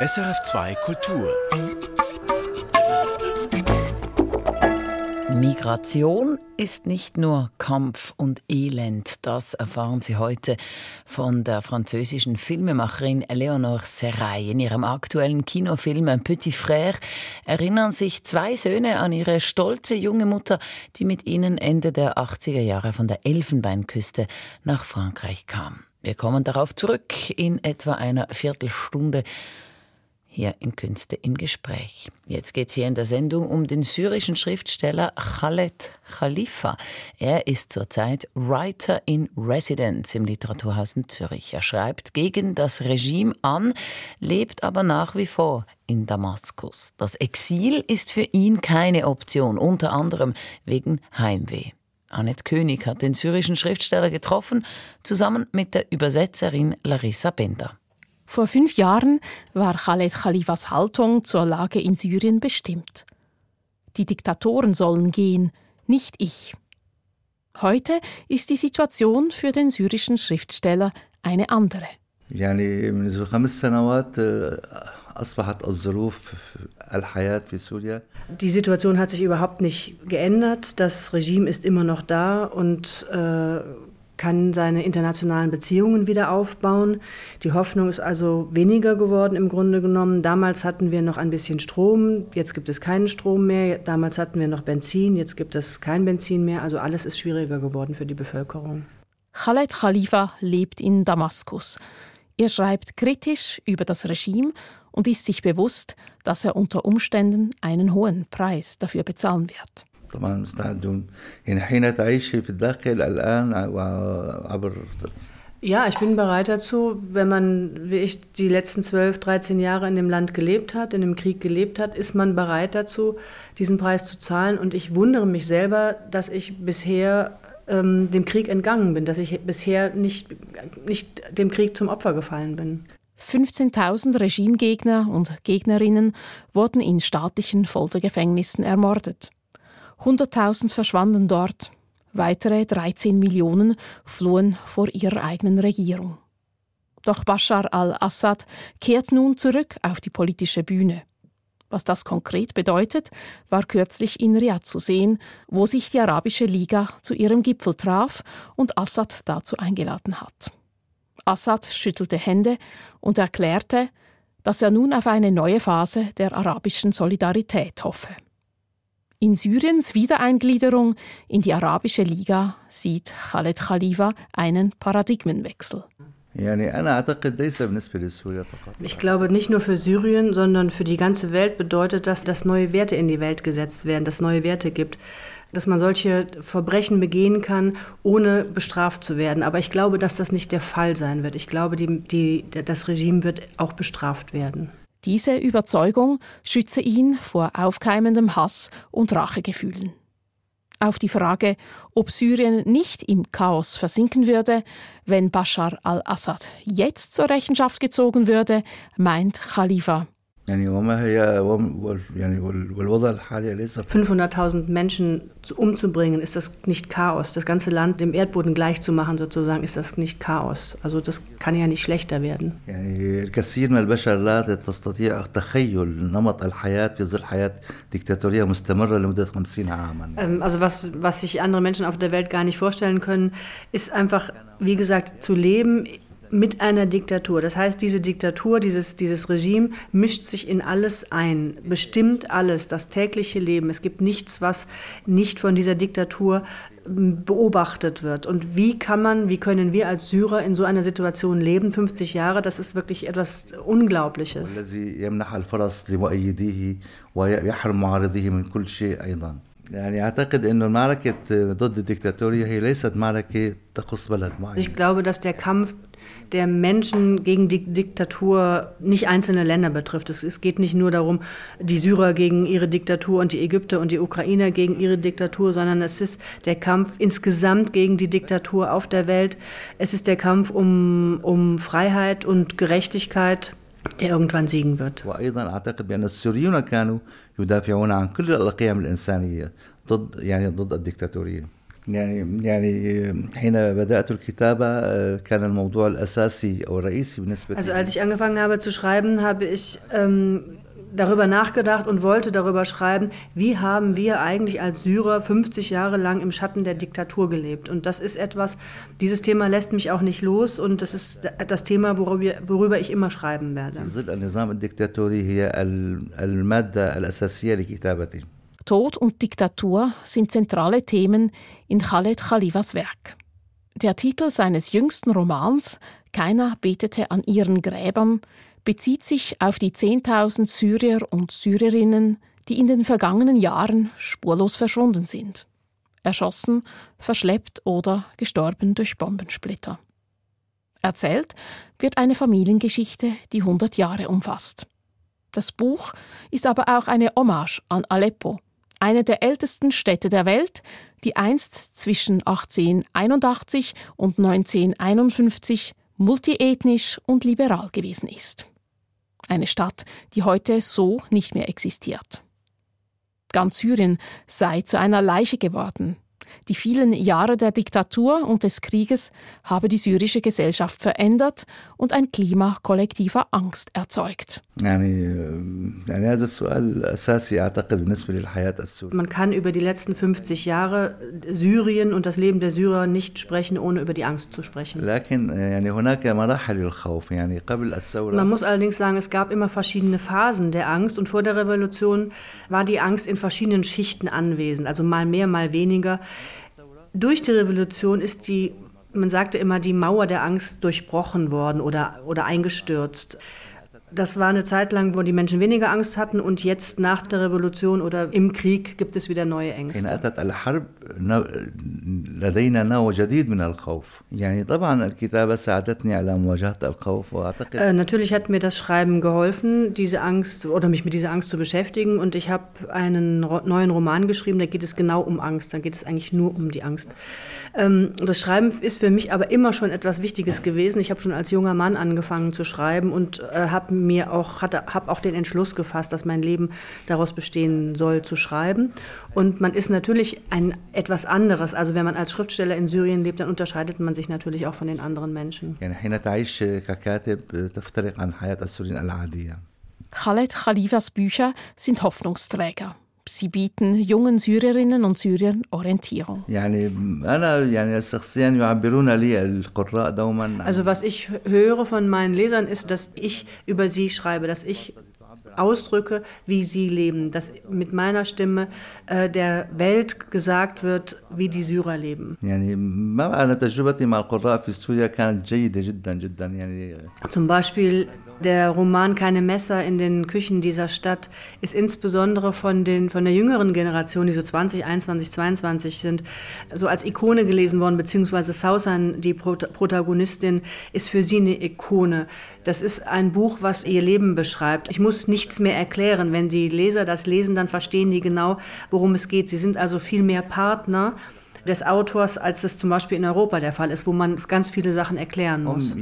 SRF2 Kultur. Migration ist nicht nur Kampf und Elend, das erfahren Sie heute von der französischen Filmemacherin Eleonore Serray. In ihrem aktuellen Kinofilm Un Petit Frère erinnern sich zwei Söhne an ihre stolze junge Mutter, die mit ihnen Ende der 80er Jahre von der Elfenbeinküste nach Frankreich kam. Wir kommen darauf zurück in etwa einer Viertelstunde hier in Künste im Gespräch. Jetzt geht es hier in der Sendung um den syrischen Schriftsteller Khaled Khalifa. Er ist zurzeit Writer in Residence im Literaturhaus in Zürich. Er schreibt gegen das Regime an, lebt aber nach wie vor in Damaskus. Das Exil ist für ihn keine Option, unter anderem wegen Heimweh. Annette König hat den syrischen Schriftsteller getroffen, zusammen mit der Übersetzerin Larissa Bender. Vor fünf Jahren war Khaled Khalifas Haltung zur Lage in Syrien bestimmt. Die Diktatoren sollen gehen, nicht ich. Heute ist die Situation für den syrischen Schriftsteller eine andere. Die Situation hat sich überhaupt nicht geändert. Das Regime ist immer noch da und äh, kann seine internationalen Beziehungen wieder aufbauen. Die Hoffnung ist also weniger geworden im Grunde genommen. Damals hatten wir noch ein bisschen Strom, jetzt gibt es keinen Strom mehr. Damals hatten wir noch Benzin, jetzt gibt es kein Benzin mehr. Also alles ist schwieriger geworden für die Bevölkerung. Khaled Khalifa lebt in Damaskus. Er schreibt kritisch über das Regime und ist sich bewusst, dass er unter Umständen einen hohen Preis dafür bezahlen wird. طبعا مستعد يعني حين تعيش في الداخل الآن عبر ja, ich bin bereit dazu, wenn man, wie ich, die letzten 12, 13 Jahre in dem Land gelebt hat, in dem Krieg gelebt hat, ist man bereit dazu, diesen Preis zu zahlen. Und ich wundere mich selber, dass ich bisher ähm, dem Krieg entgangen bin, dass ich bisher nicht, nicht dem Krieg zum Opfer gefallen bin. 15.000 Regimegegner und Gegnerinnen wurden in staatlichen Foltergefängnissen ermordet. 100.000 verschwanden dort, weitere 13 Millionen flohen vor ihrer eigenen Regierung. Doch Bashar al-Assad kehrt nun zurück auf die politische Bühne. Was das konkret bedeutet, war kürzlich in Riyadh zu sehen, wo sich die Arabische Liga zu ihrem Gipfel traf und Assad dazu eingeladen hat. Assad schüttelte Hände und erklärte, dass er nun auf eine neue Phase der arabischen Solidarität hoffe. In Syriens Wiedereingliederung in die Arabische Liga sieht Khaled Khalifa einen Paradigmenwechsel. Ich glaube, nicht nur für Syrien, sondern für die ganze Welt bedeutet das, dass neue Werte in die Welt gesetzt werden, dass neue Werte gibt, dass man solche Verbrechen begehen kann, ohne bestraft zu werden. Aber ich glaube, dass das nicht der Fall sein wird. Ich glaube, die, die, das Regime wird auch bestraft werden. Diese Überzeugung schütze ihn vor aufkeimendem Hass und Rachegefühlen. Auf die Frage, ob Syrien nicht im Chaos versinken würde, wenn Bashar al-Assad jetzt zur Rechenschaft gezogen würde, meint Khalifa. 500.000 Menschen umzubringen, ist das nicht Chaos. Das ganze Land dem Erdboden gleich zu machen, sozusagen, ist das nicht Chaos. Also das kann ja nicht schlechter werden. Ähm, also was, was sich andere Menschen auf der Welt gar nicht vorstellen können, ist einfach, wie gesagt, zu leben mit einer Diktatur. Das heißt, diese Diktatur, dieses, dieses Regime mischt sich in alles ein, bestimmt alles, das tägliche Leben. Es gibt nichts, was nicht von dieser Diktatur ähm, beobachtet wird. Und wie kann man, wie können wir als Syrer in so einer Situation leben, 50 Jahre, das ist wirklich etwas Unglaubliches. Ich glaube, dass der Kampf der Menschen gegen die Diktatur nicht einzelne Länder betrifft. Es, es, geht nicht nur darum, die Syrer gegen ihre Diktatur und die Ägypter und die Ukrainer gegen ihre Diktatur, sondern es ist der Kampf insgesamt gegen die Diktatur auf der Welt. Es ist der Kampf um, um Freiheit und Gerechtigkeit, der irgendwann siegen wird. يدافعون عن كل القيم الإنسانية ضد يعني ضد الدكتاتورية يعني يعني حين بدأت الكتابة كان الموضوع الأساسي أو الرئيسي بالنسبة Also als ich angefangen habe zu schreiben, habe ich ähm, darüber nachgedacht und wollte darüber schreiben, wie haben wir eigentlich als Syrer 50 Jahre lang im Schatten der Diktatur gelebt. Und das ist etwas, dieses Thema lässt mich auch nicht los und das ist das Thema, worüber, worüber ich immer schreiben werde. Tod und Diktatur sind zentrale Themen in Khaled Khalifas Werk. Der Titel seines jüngsten Romans Keiner betete an ihren Gräbern bezieht sich auf die 10.000 Syrier und Syrerinnen, die in den vergangenen Jahren spurlos verschwunden sind. Erschossen, verschleppt oder gestorben durch Bombensplitter. Erzählt wird eine Familiengeschichte, die 100 Jahre umfasst. Das Buch ist aber auch eine Hommage an Aleppo, eine der ältesten Städte der Welt, die einst zwischen 1881 und 1951 multiethnisch und liberal gewesen ist. Eine Stadt, die heute so nicht mehr existiert. Ganz Syrien sei zu einer Leiche geworden, die vielen Jahre der Diktatur und des Krieges habe die syrische Gesellschaft verändert und ein Klima kollektiver Angst erzeugt. Man kann über die letzten 50 Jahre Syrien und das Leben der Syrer nicht sprechen, ohne über die Angst zu sprechen. Man muss allerdings sagen, es gab immer verschiedene Phasen der Angst und vor der Revolution war die Angst in verschiedenen Schichten anwesend, also mal mehr, mal weniger. Durch die Revolution ist die, man sagte immer, die Mauer der Angst durchbrochen worden oder, oder eingestürzt. Das war eine Zeit lang, wo die Menschen weniger Angst hatten und jetzt nach der Revolution oder im Krieg gibt es wieder neue Ängste. Äh, natürlich hat mir das Schreiben geholfen, diese Angst oder mich mit dieser Angst zu beschäftigen und ich habe einen neuen Roman geschrieben, da geht es genau um Angst, da geht es eigentlich nur um die Angst. Ähm, das Schreiben ist für mich aber immer schon etwas Wichtiges gewesen. Ich habe schon als junger Mann angefangen zu schreiben und äh, habe mir auch, habe auch den Entschluss gefasst, dass mein Leben daraus bestehen soll, zu schreiben. Und man ist natürlich ein etwas anderes. Also wenn man als Schriftsteller in Syrien lebt, dann unterscheidet man sich natürlich auch von den anderen Menschen. Khaled Khalifas Bücher sind Hoffnungsträger. Sie bieten jungen Syrerinnen und Syrern Orientierung. Also was ich höre von meinen Lesern ist, dass ich über sie schreibe, dass ich ausdrücke, wie sie leben, dass mit meiner Stimme äh, der Welt gesagt wird, wie die Syrer leben. Zum Beispiel der Roman Keine Messer in den Küchen dieser Stadt ist insbesondere von, den, von der jüngeren Generation, die so 20, 21, 22 sind, so als Ikone gelesen worden, beziehungsweise Sausan, die Protagonistin, ist für sie eine Ikone. Das ist ein Buch, was ihr Leben beschreibt. Ich muss nichts mehr erklären. Wenn die Leser das lesen, dann verstehen die genau, worum es geht. Sie sind also viel mehr Partner des Autors, als das zum Beispiel in Europa der Fall ist, wo man ganz viele Sachen erklären muss.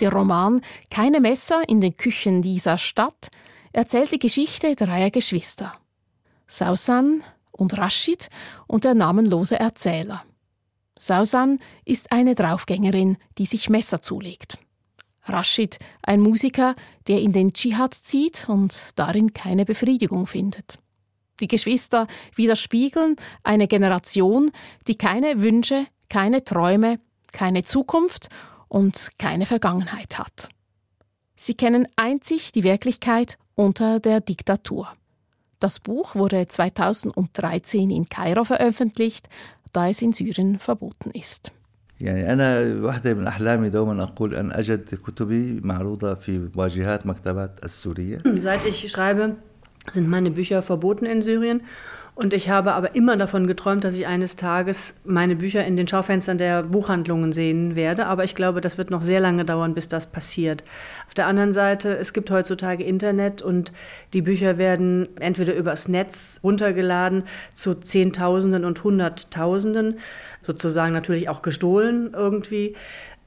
Der Roman Keine Messer in den Küchen dieser Stadt erzählt die Geschichte dreier Geschwister. Sausan und Rashid und der namenlose Erzähler. Sausan ist eine Draufgängerin, die sich Messer zulegt. Rashid, ein Musiker, der in den Dschihad zieht und darin keine Befriedigung findet. Die Geschwister widerspiegeln eine Generation, die keine Wünsche, keine Träume, keine Zukunft und keine Vergangenheit hat. Sie kennen einzig die Wirklichkeit unter der Diktatur. Das Buch wurde 2013 in Kairo veröffentlicht, da es in Syrien verboten ist. يعني أنا واحدة من أحلامي دوما أقول أن أجد كتبي معروضة في واجهات مكتبات السورية. Seit ich schreibe, sind meine Bücher verboten in Syrien. und ich habe aber immer davon geträumt, dass ich eines Tages meine Bücher in den Schaufenstern der Buchhandlungen sehen werde. Aber ich glaube, das wird noch sehr lange dauern, bis das passiert. Auf der anderen Seite, es gibt heutzutage Internet und die Bücher werden entweder übers Netz runtergeladen zu Zehntausenden und Hunderttausenden, sozusagen natürlich auch gestohlen irgendwie.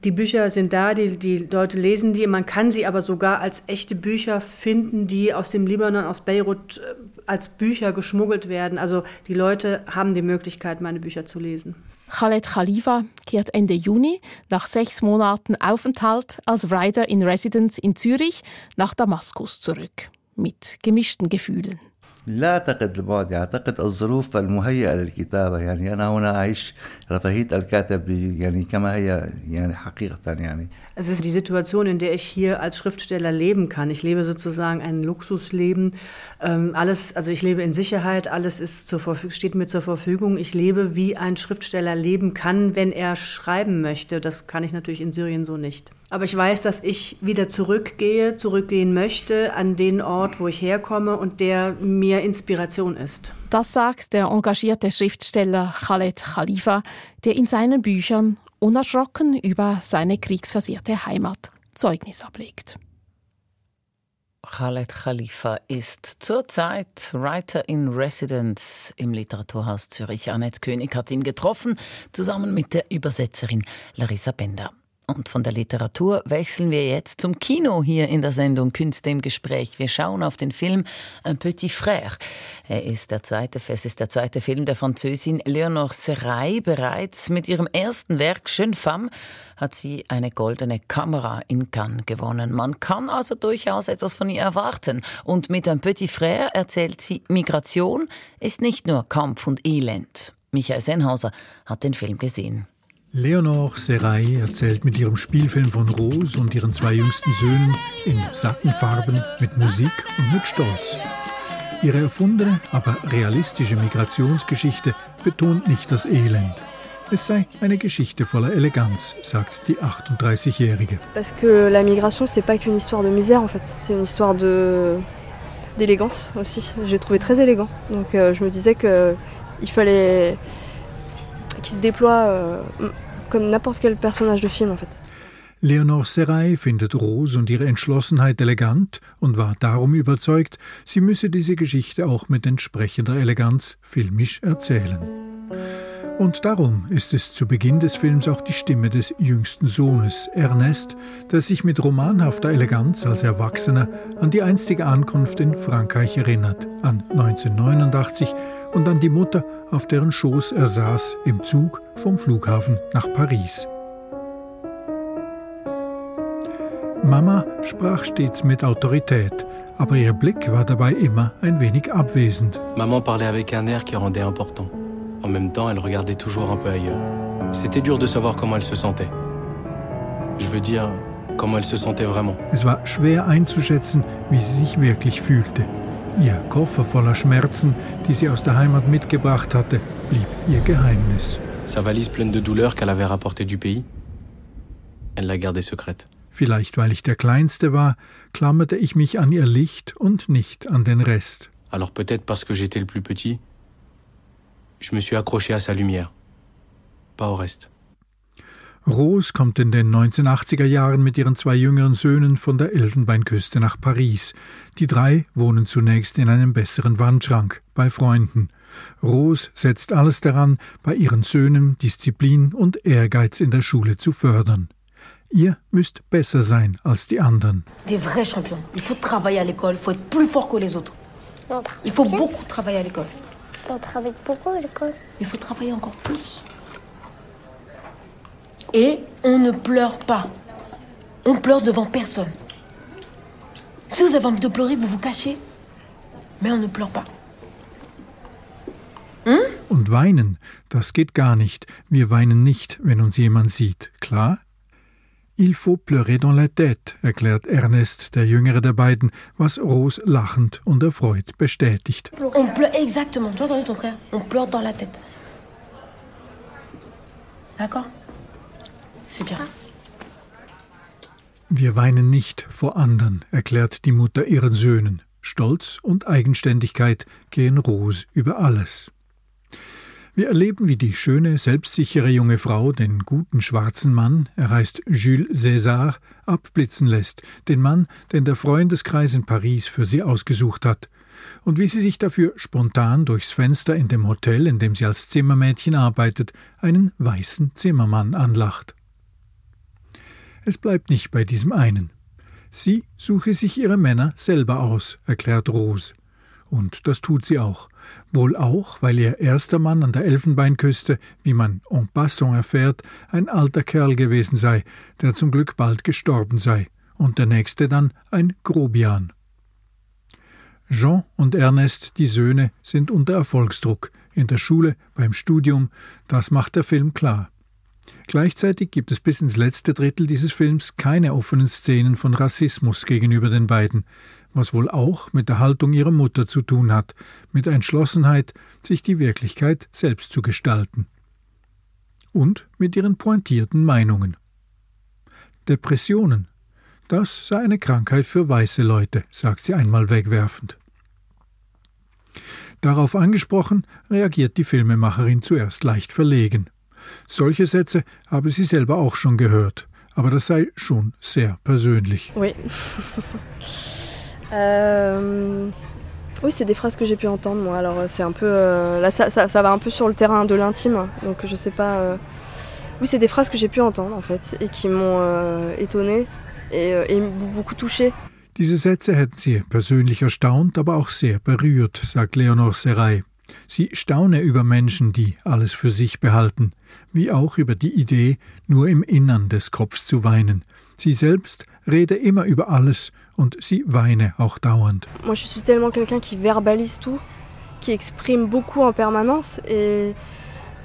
Die Bücher sind da, die, die Leute lesen die. Man kann sie aber sogar als echte Bücher finden, die aus dem Libanon, aus Beirut äh, als Bücher geschmuggelt werden. Also die Leute haben die Möglichkeit, meine Bücher zu lesen. Khaled Khalifa kehrt Ende Juni nach sechs Monaten Aufenthalt als Writer in Residence in Zürich nach Damaskus zurück. Mit gemischten Gefühlen. لا أعتقد البعد أعتقد الظروف المهيئة للكتابة يعني أنا هنا أعيش رفاهية الكاتب يعني كما هي يعني حقيقة يعني Es ist die Situation, in der ich hier als Schriftsteller leben kann. Ich lebe sozusagen ein Luxusleben. Ähm, alles, also ich lebe in Sicherheit, alles ist zur steht mir zur Verfügung. Ich lebe, wie ein Schriftsteller leben kann, wenn er schreiben möchte. Das kann ich natürlich in Syrien so nicht. Aber ich weiß, dass ich wieder zurückgehe, zurückgehen möchte an den Ort, wo ich herkomme und der mir Inspiration ist. Das sagt der engagierte Schriftsteller Khaled Khalifa, der in seinen Büchern unerschrocken über seine kriegsversehrte Heimat Zeugnis ablegt. Khaled Khalifa ist zurzeit Writer in Residence im Literaturhaus Zürich. Annette König hat ihn getroffen, zusammen mit der Übersetzerin Larissa Bender. Und von der Literatur wechseln wir jetzt zum Kino hier in der Sendung Künste im Gespräch. Wir schauen auf den Film Un Petit Frère. Er ist der zweite, es ist der zweite Film der Französin Leonore Serraille. Bereits mit ihrem ersten Werk Jeune Femme hat sie eine goldene Kamera in Cannes gewonnen. Man kann also durchaus etwas von ihr erwarten. Und mit Un Petit Frère erzählt sie, Migration ist nicht nur Kampf und Elend. Michael Sennhauser hat den Film gesehen. Leonore Serai erzählt mit ihrem Spielfilm von Rose und ihren zwei jüngsten Söhnen in satten Farben, mit Musik und mit Stolz. Ihre erfundene, aber realistische Migrationsgeschichte betont nicht das Elend. Es sei eine Geschichte voller Eleganz, sagt die 38-Jährige. Parce que la migration, c'est pas qu'une histoire de misère en fait, c'est une histoire de d'élégance aussi. J'ai trouvé très élégant. Donc euh, je me disais que il fallait qu'il se déploie euh, comme n'importe quel personnage de film en fait. Leonore Serai findet Rose und ihre Entschlossenheit elegant und war darum überzeugt, sie müsse diese Geschichte auch mit entsprechender Eleganz filmisch erzählen. Und darum ist es zu Beginn des Films auch die Stimme des jüngsten Sohnes, Ernest, der sich mit romanhafter Eleganz als Erwachsener an die einstige Ankunft in Frankreich erinnert, an 1989 und an die Mutter, auf deren Schoß er saß im Zug vom Flughafen nach Paris. Mama sprach stets mit Autorität, aber ihr Blick war dabei immer ein wenig abwesend. Maman parlait avec un air qui rendait important. En même temps, elle regardait toujours un peu ailleurs. C'était dur de savoir comment elle se sentait. Je veux dire, comment elle se sentait vraiment. Es war schwer einzuschätzen, wie sie sich wirklich fühlte. Ihr Koffer voller Schmerzen, die sie aus der Heimat mitgebracht hatte, blieb ihr Geheimnis. Sa valise pleine de douleurs qu'elle avait rapportée du pays, elle la gardait secrète. Vielleicht weil ich der Kleinste war, klammerte ich mich an ihr Licht und nicht an den Rest. Alors peut-être parce que j'étais le plus petit, je me suis accroché à sa lumière, pas au reste. Rose kommt in den 1980er Jahren mit ihren zwei jüngeren Söhnen von der Elfenbeinküste nach Paris. Die drei wohnen zunächst in einem besseren Wandschrank bei Freunden. Rose setzt alles daran, bei ihren Söhnen Disziplin und Ehrgeiz in der Schule zu fördern. Ihr müsst besser sein als die anderen. Des vrais champions. Il faut travailler à l'école, faut être plus fort que les autres. Il faut beaucoup travailler à l'école. On travaille beaucoup à l'école. Il faut travailler encore plus. Et on ne pleure pas. On pleure devant personne. Si vous avez envie de pleurer, vous vous cachez. Mais on ne pleure pas. Hm? Und weinen, das geht gar nicht. Wir weinen nicht, wenn uns jemand sieht. Klar? Il faut pleurer dans la tête, erklärt Ernest, der jüngere der beiden, was Rose lachend und erfreut bestätigt. On pleure, exactement. Tu as entendu ton frère On pleure dans la tête. D'accord. Wir weinen nicht vor anderen, erklärt die Mutter ihren Söhnen. Stolz und Eigenständigkeit gehen Rose über alles. Wir erleben, wie die schöne, selbstsichere junge Frau den guten schwarzen Mann, er heißt Jules César, abblitzen lässt, den Mann, den der Freundeskreis in Paris für sie ausgesucht hat, und wie sie sich dafür spontan durchs Fenster in dem Hotel, in dem sie als Zimmermädchen arbeitet, einen weißen Zimmermann anlacht. Es bleibt nicht bei diesem einen. Sie suche sich ihre Männer selber aus, erklärt Rose. Und das tut sie auch. Wohl auch, weil ihr erster Mann an der Elfenbeinküste, wie man en passant erfährt, ein alter Kerl gewesen sei, der zum Glück bald gestorben sei, und der nächste dann ein Grobian. Jean und Ernest, die Söhne, sind unter Erfolgsdruck, in der Schule, beim Studium, das macht der Film klar. Gleichzeitig gibt es bis ins letzte Drittel dieses Films keine offenen Szenen von Rassismus gegenüber den beiden, was wohl auch mit der Haltung ihrer Mutter zu tun hat, mit Entschlossenheit, sich die Wirklichkeit selbst zu gestalten. Und mit ihren pointierten Meinungen. Depressionen, das sei eine Krankheit für weiße Leute, sagt sie einmal wegwerfend. Darauf angesprochen, reagiert die Filmemacherin zuerst leicht verlegen. Solche Sätze habe sie selber auch schon gehört, aber das sei schon sehr persönlich. Oui. euh... Oui, c'est des phrases que j'ai pu entendre, moi. Alors, c'est un peu. Euh, là, ça, ça, ça, va un peu sur le terrain de l'intime. Donc, je sais pas. Euh... Oui, c'est des phrases que j'ai pu entendre, en fait, et qui m'ont euh, étonnée et, et beaucoup touchée. Diese Sätze hätten sie persönlich erstaunt, aber auch sehr berührt, sagt Leonor Seray. Sie staune über Menschen, die alles für sich behalten, wie auch über die Idee, nur im Innern des Kopfs zu weinen. Sie selbst rede immer über alles und sie weine auch dauernd. Moi, je suis tellement quelqu'un qui verbalise tout, qui exprime beaucoup en permanence et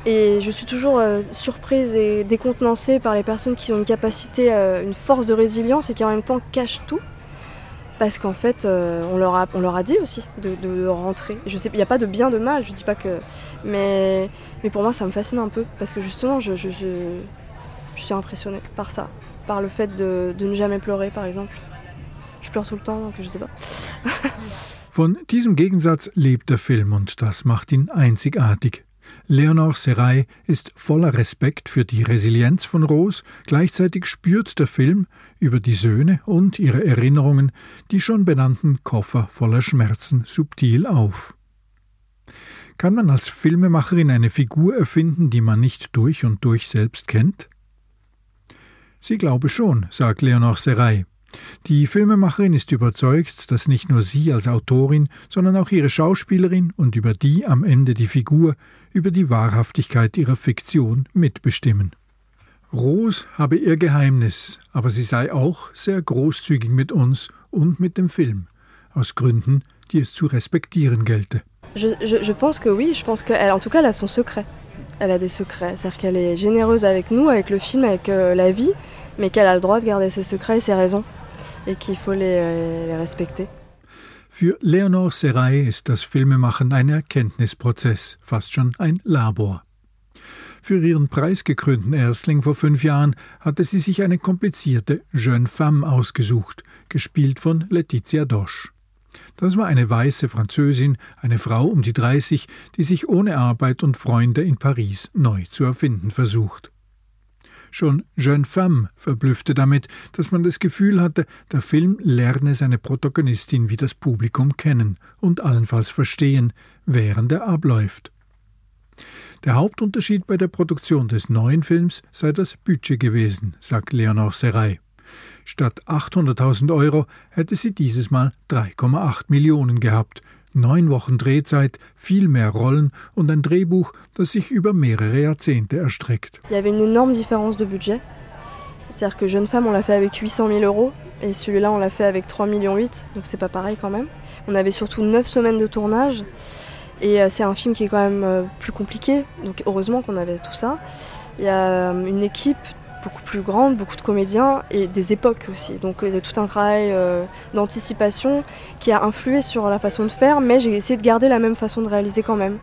et je suis toujours euh, surprise et décontenancée par les personnes qui ont une capacité, euh, une force de résilience et qui en même temps cachent tout. Parce qu'en fait, euh, on, leur a, on leur a dit aussi de, rentrer. Je sais, il n'y a pas de bien, de mal, je dis pas que. Mais, mais pour moi, ça me fascine un peu. Parce que justement, je, je, je, je suis impressionnée par ça. Par le fait de, de, ne jamais pleurer, par exemple. Je pleure tout le temps, donc je sais pas. Von diesem Gegensatz lebt der Film und das macht ihn einzigartig. Leonor Seray ist voller Respekt für die Resilienz von Rose, gleichzeitig spürt der Film über die Söhne und ihre Erinnerungen die schon benannten Koffer voller Schmerzen subtil auf. Kann man als Filmemacherin eine Figur erfinden, die man nicht durch und durch selbst kennt? Sie glaube schon, sagt Leonor Seray. Die Filmemacherin ist überzeugt, dass nicht nur sie als Autorin, sondern auch ihre Schauspielerin und über die am Ende die Figur über die Wahrhaftigkeit ihrer Fiktion mitbestimmen. Rose habe ihr Geheimnis, aber sie sei auch sehr großzügig mit uns und mit dem Film, aus Gründen, die es zu respektieren gelte. Je, je, je pense que oui, je pense qu'elle, en tout cas, elle a son secret. Elle a des secrets, c'est-à-dire qu'elle est généreuse avec nous, avec le film, avec euh, la vie, mais qu'elle a le droit de garder ses secrets et ses raisons, et qu'il faut les, euh, les respecter. Für Leonor Seray ist das Filmemachen ein Erkenntnisprozess, fast schon ein Labor. Für ihren preisgekrönten Erstling vor fünf Jahren hatte sie sich eine komplizierte Jeune Femme ausgesucht, gespielt von Laetitia Dosch. Das war eine weiße Französin, eine Frau um die 30, die sich ohne Arbeit und Freunde in Paris neu zu erfinden versucht. Schon Jeune Femme verblüffte damit, dass man das Gefühl hatte, der Film lerne seine Protagonistin wie das Publikum kennen und allenfalls verstehen, während er abläuft. Der Hauptunterschied bei der Produktion des neuen Films sei das Budget gewesen, sagt Leonor Seray. Statt 800.000 Euro hätte sie dieses Mal 3,8 Millionen gehabt, neun Wochen Drehzeit, viel mehr Rollen und ein Drehbuch, das sich über mehrere Jahrzehnte erstreckt. Il y avait une énorme différence de budget. C'est-à-dire que Jeune Femme, on l'a fait avec 800 000 euros et celui-là, on l'a fait avec 3,8 millions, donc c'est pas pareil quand même. On avait surtout 9 semaines de tournage et euh, c'est un film qui est quand même euh, plus compliqué, donc heureusement qu'on avait tout ça. Il y a euh, une équipe beaucoup plus grande, beaucoup de comédiens et des époques aussi. Donc il y a tout un travail euh, d'anticipation qui a influé sur la façon de faire, mais j'ai essayé de garder la même façon de réaliser quand même.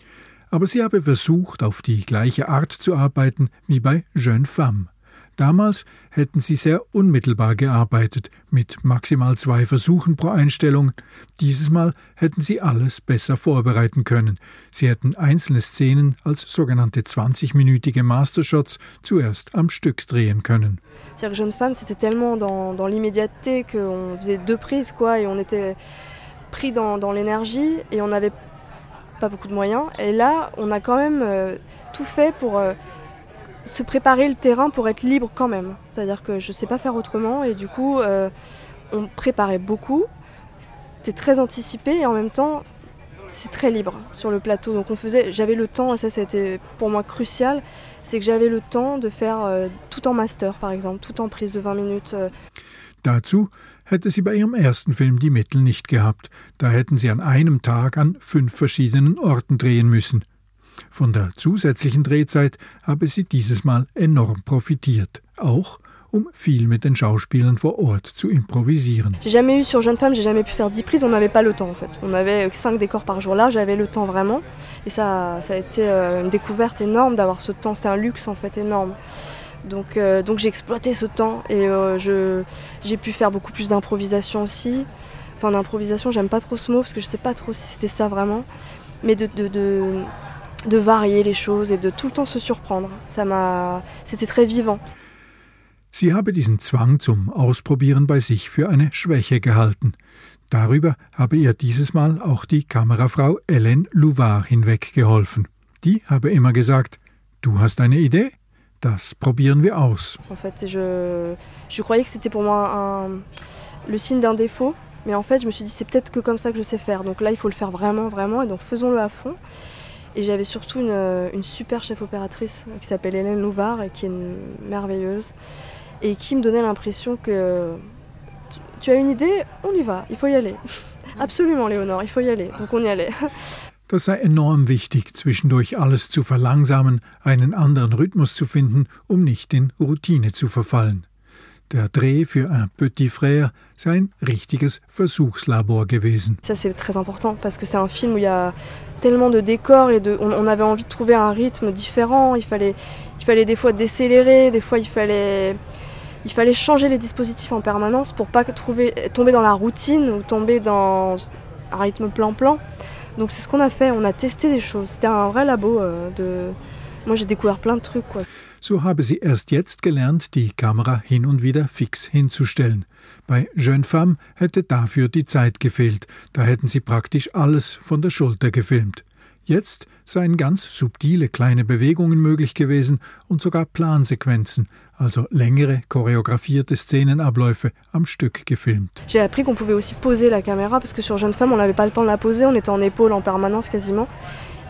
Aber sie habe versucht, auf die gleiche Art zu arbeiten wie bei Jeune Femme. Damals hätten sie sehr unmittelbar gearbeitet, mit maximal zwei Versuchen pro Einstellung. Dieses Mal hätten sie alles besser vorbereiten können. Sie hätten einzelne Szenen als sogenannte 20-minütige Mastershots zuerst am Stück drehen können. C'est-à-dire Jeune Femme, c'était tellement dans, dans l'immédiateté qu'on faisait deux prises, quoi, et on était pris dans, dans l'énergie et on n'avait pas beaucoup de moyens. Et là, on a quand même euh, tout fait pour. Euh, se préparer le terrain pour être libre quand même. C'est-à-dire que je ne sais pas faire autrement et du coup, euh, on préparait beaucoup. C'était très anticipé et en même temps, c'est très libre sur le plateau. Donc on faisait, j'avais le temps et ça, c'était pour moi crucial, c'est que j'avais le temps de faire euh, tout en master par exemple, tout en prise de 20 minutes. Euh. Dazu hätte sie bei ihrem ersten Film die Mittel nicht gehabt. Da hätten sie an einem Tag an fünf verschiedenen Orten drehen müssen. Von der zusätzlichen Drehzeit habe sie dieses Mal enorm profitiert, auch um viel mit den Schauspielern vor Ort zu improvisieren. J'ai jamais eu sur Jeune Femme, j'ai jamais pu faire 10 prises, on n'avait pas le temps en fait. On avait 5 décors par jour là, j'avais le temps vraiment. Et ça, ça a été euh, une découverte énorme d'avoir ce temps, c'était un luxe en fait énorme. Donc, euh, donc j'ai exploité ce temps et euh, j'ai pu faire beaucoup plus d'improvisation aussi. Enfin d'improvisation, j'aime pas trop ce mot parce que je sais pas trop si c'était ça vraiment. Mais de, de, de de varier les choses et de tout le temps se surprendre. Ça m'a, c'était très vivant. Sie habe diesen Zwang zum Ausprobieren bei sich für eine Schwäche gehalten. Darüber habe ihr dieses Mal auch die Kamerafrau Hélène Louvard hinweggeholfen. Die habe immer gesagt, du hast eine Idee? Das probieren wir aus. En fait, je, je croyais que c'était pour moi un, le signe d'un défaut, mais en fait, je me suis dit c'est peut-être que comme ça que je sais faire. Donc là, il faut le faire vraiment, vraiment, et donc faisons-le à fond. Et j'avais surtout une, une, super chef opératrice qui s'appelle Hélène Louvard et qui est une merveilleuse et qui me donnait l'impression que tu as une idée, on y va, il faut y aller. Absolument, Léonore, il faut y aller. Donc on y allait. Das sei enorm wichtig, zwischendurch alles zu verlangsamen, einen anderen Rhythmus zu finden, um nicht in Routine zu verfallen. Der Dreh für Un Petit Frère sei ein richtiges Versuchslabor gewesen. Ça c'est très important parce que c'est un film où il y a tellement de décors et de, on, on, avait envie de trouver un rythme différent. Il fallait, il fallait des fois décélérer, des fois il fallait, il fallait changer les dispositifs en permanence pour pas trouver, tomber dans la routine ou tomber dans un rythme plan-plan. Donc c'est ce qu'on a fait, on a testé des choses. C'était un vrai labo euh, de. Moi j'ai découvert plein de trucs quoi. So habe sie erst jetzt gelernt, die Kamera hin und wieder fix hinzustellen. Bei Jeune Femme hätte dafür die Zeit gefehlt, da hätten sie praktisch alles von der Schulter gefilmt. Jetzt seien ganz subtile kleine Bewegungen möglich gewesen und sogar Plansequenzen, also längere chorégraphierte Szenenabläufe am Stück gefilmt. J'ai appris qu'on pouvait aussi poser la caméra parce que sur Jeune Femme on n'avait pas le temps de la poser, on était en épaule en permanence quasiment.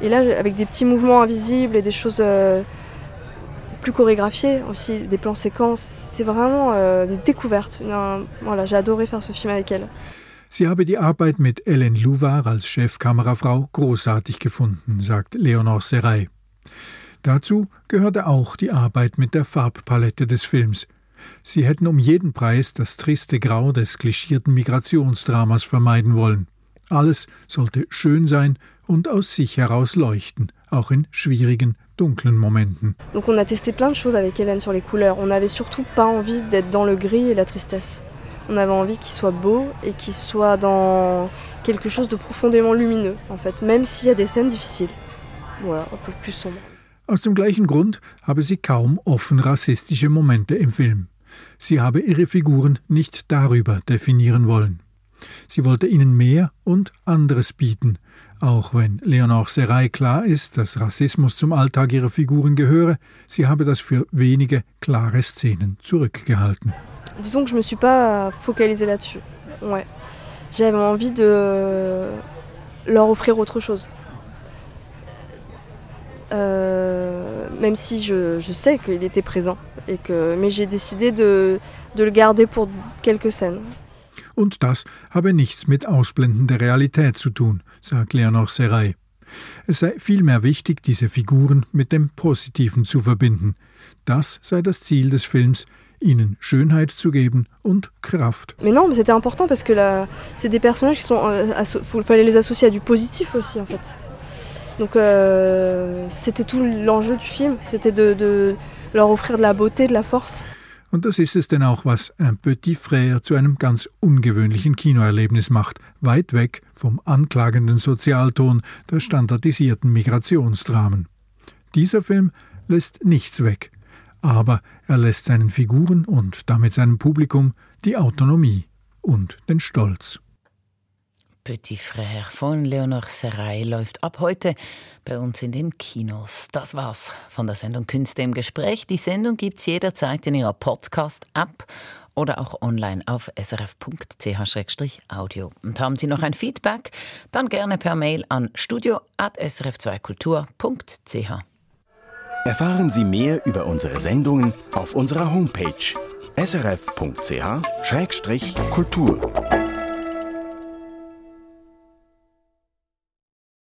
Et là avec des petits mouvements invisibles et des choses euh, plus chorégraphiées aussi, des plans séquences, c'est vraiment euh, une découverte. Une, voilà, j'ai adoré faire ce film avec elle. Sie habe die Arbeit mit Hélène Louvard als Chefkamerafrau großartig gefunden, sagt Leonore Serray. Dazu gehörte auch die Arbeit mit der Farbpalette des Films. Sie hätten um jeden Preis das triste Grau des klischierten Migrationsdramas vermeiden wollen. Alles sollte schön sein und aus sich heraus leuchten, auch in schwierigen, dunklen Momenten. Donc on a testé plein de choses avec Hélène sur les couleurs. On n'avait surtout pas envie d'être dans le gris et la tristesse. On avait envie qu'il soit beau et qu'il soit dans quelque chose de profondément lumineux, en fait, même s'il y a des scènes difficiles. Voilà, un peu plus sombre. Aus dem gleichen Grund habe sie kaum offen rassistische Momente im Film. Sie habe ihre Figuren nicht darüber definieren wollen. Sie wollte ihnen mehr und anderes bieten, auch wenn Leonore Serai klar ist, dass Rassismus zum Alltag ihrer Figuren gehöre, sie habe das für wenige klare Szenen zurückgehalten. Disons que je me suis pas focalisée là-dessus. Ouais. J'avais envie de leur offrir autre chose. Euh, même si je, je sais qu'il était présent, et que, mais j'ai décidé de, de le garder pour quelques scènes. Und das habe nichts mit Ausblenden der Realität zu tun, sagt Leonor Serai. Es sei vielmehr wichtig, diese Figuren mit dem Positiven zu verbinden. Das sei das Ziel des Films, ihnen Schönheit zu geben und Kraft. Mais non, mais c'était important parce que c'est des personnages qui sont, euh, fallait les associer à du positif aussi en fait. Donc euh, c'était tout l'enjeu du film, c'était de, de leur offrir de la beauté, de la force. Und das ist es denn auch, was Un Petit Frère zu einem ganz ungewöhnlichen Kinoerlebnis macht, weit weg vom anklagenden Sozialton der standardisierten Migrationsdramen. Dieser Film lässt nichts weg, aber er lässt seinen Figuren und damit seinem Publikum die Autonomie und den Stolz. Petit Frère von Leonor Serray läuft ab heute bei uns in den Kinos. Das war's von der Sendung Künste im Gespräch. Die Sendung gibt's jederzeit in ihrer Podcast-App oder auch online auf srf.ch-audio. Und haben Sie noch ein Feedback? Dann gerne per Mail an studio.srf2kultur.ch. Erfahren Sie mehr über unsere Sendungen auf unserer Homepage srf.ch-kultur.